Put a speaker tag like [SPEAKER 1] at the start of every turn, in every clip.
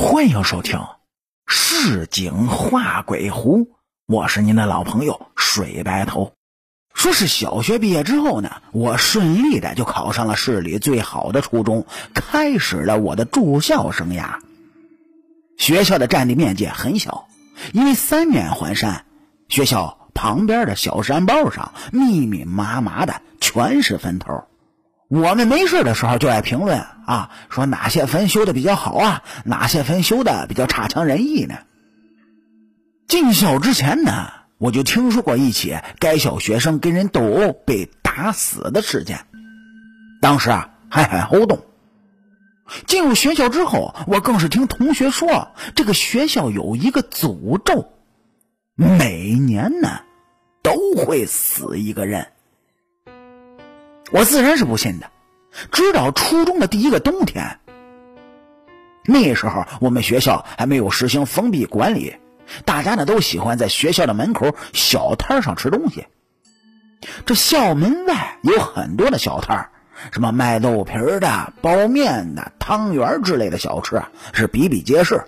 [SPEAKER 1] 欢迎收听《市井画鬼狐》，我是您的老朋友水白头。说是小学毕业之后呢，我顺利的就考上了市里最好的初中，开始了我的住校生涯。学校的占地面积很小，因为三面环山，学校旁边的小山包上密密麻麻的全是坟头。我们没事的时候就爱评论啊，说哪些坟修的比较好啊，哪些坟修的比较差强人意呢？进校之前呢，我就听说过一起该校学生跟人斗殴被打死的事件，当时啊还很轰动。进入学校之后，我更是听同学说，这个学校有一个诅咒，每年呢都会死一个人。我自然是不信的。直到初中的第一个冬天，那时候我们学校还没有实行封闭管理，大家呢都喜欢在学校的门口小摊上吃东西。这校门外有很多的小摊什么卖豆皮的、包面的、汤圆之类的小吃啊，是比比皆是。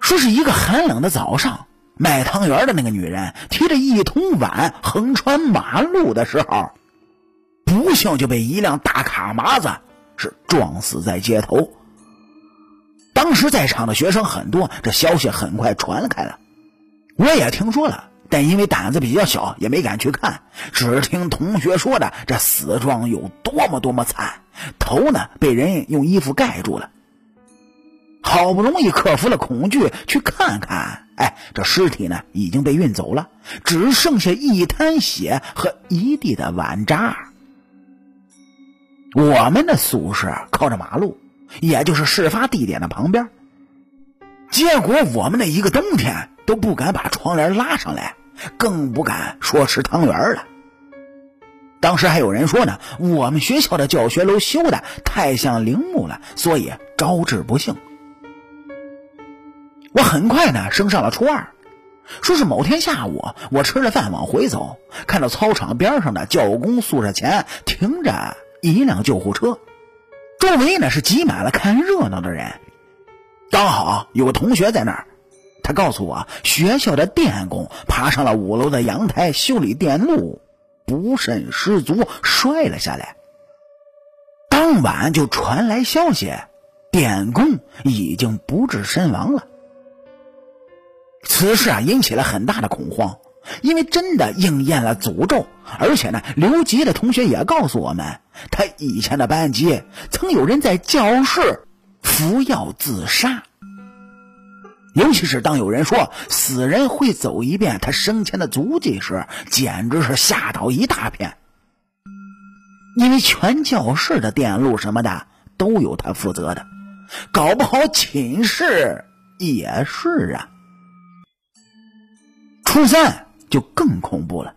[SPEAKER 1] 说是一个寒冷的早上，卖汤圆的那个女人提着一桶碗横穿马路的时候。不幸就被一辆大卡麻子是撞死在街头。当时在场的学生很多，这消息很快传开了。我也听说了，但因为胆子比较小，也没敢去看。只听同学说的，这死状有多么多么惨，头呢被人用衣服盖住了。好不容易克服了恐惧，去看看，哎，这尸体呢已经被运走了，只剩下一滩血和一地的碗渣。我们的宿舍靠着马路，也就是事发地点的旁边。结果我们那一个冬天都不敢把窗帘拉上来，更不敢说吃汤圆了。当时还有人说呢，我们学校的教学楼修的太像陵墓了，所以招致不幸。我很快呢升上了初二，说是某天下午，我吃了饭往回走，看到操场边上的教工宿舍前停着。一辆救护车，周围呢是挤满了看热闹的人。刚好有个同学在那儿，他告诉我，学校的电工爬上了五楼的阳台修理电路，不慎失足摔了下来。当晚就传来消息，电工已经不治身亡了。此事啊，引起了很大的恐慌。因为真的应验了诅咒，而且呢，留级的同学也告诉我们，他以前的班级曾有人在教室服药自杀。尤其是当有人说死人会走一遍他生前的足迹时，简直是吓倒一大片。因为全教室的电路什么的都有他负责的，搞不好寝室也是啊。初三。就更恐怖了，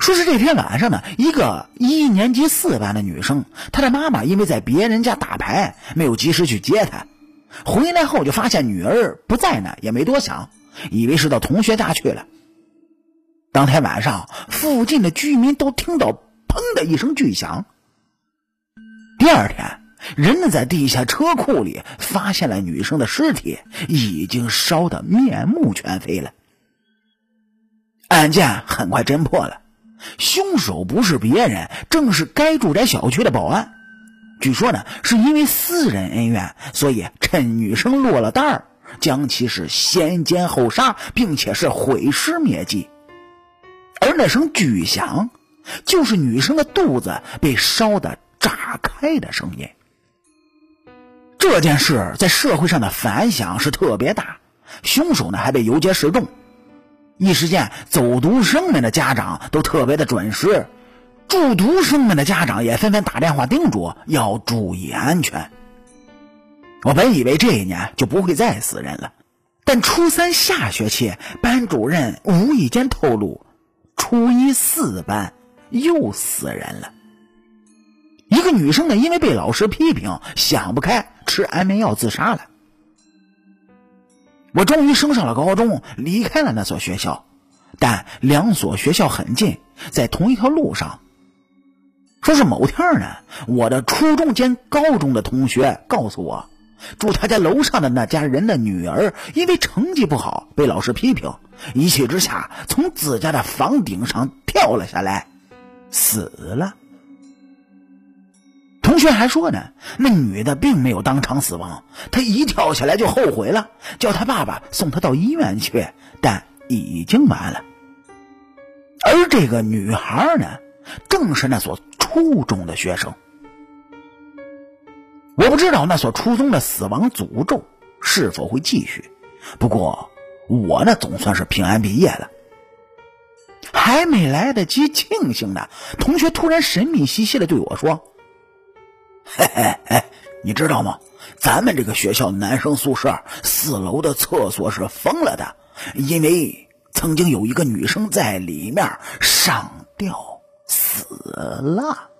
[SPEAKER 1] 说是这天晚上呢，一个一年级四班的女生，她的妈妈因为在别人家打牌，没有及时去接她，回来后就发现女儿不在呢，也没多想，以为是到同学家去了。当天晚上，附近的居民都听到“砰”的一声巨响。第二天，人们在地下车库里发现了女生的尸体，已经烧得面目全非了。案件很快侦破了，凶手不是别人，正是该住宅小区的保安。据说呢，是因为私人恩怨，所以趁女生落了单儿，将其是先奸后杀，并且是毁尸灭迹。而那声巨响，就是女生的肚子被烧得炸开的声音。这件事在社会上的反响是特别大，凶手呢还被游街示众。一时间，走读生们的家长都特别的准时，住读生们的家长也纷纷打电话叮嘱要注意安全。我本以为这一年就不会再死人了，但初三下学期，班主任无意间透露，初一四班又死人了。一个女生呢，因为被老师批评，想不开，吃安眠药自杀了。我终于升上了高中，离开了那所学校，但两所学校很近，在同一条路上。说是某天呢，我的初中兼高中的同学告诉我，住他家楼上的那家人的女儿，因为成绩不好被老师批评，一气之下从自家的房顶上跳了下来，死了。同学还说呢，那女的并没有当场死亡，她一跳下来就后悔了，叫她爸爸送她到医院去，但已经晚了。而这个女孩呢，正是那所初中的学生。我不知道那所初中的死亡诅咒是否会继续，不过我呢总算是平安毕业了。还没来得及庆幸呢，同学突然神秘兮兮的对我说：“哎哎，你知道吗？咱们这个学校男生宿舍四楼的厕所是封了的，因为曾经有一个女生在里面上吊死了。”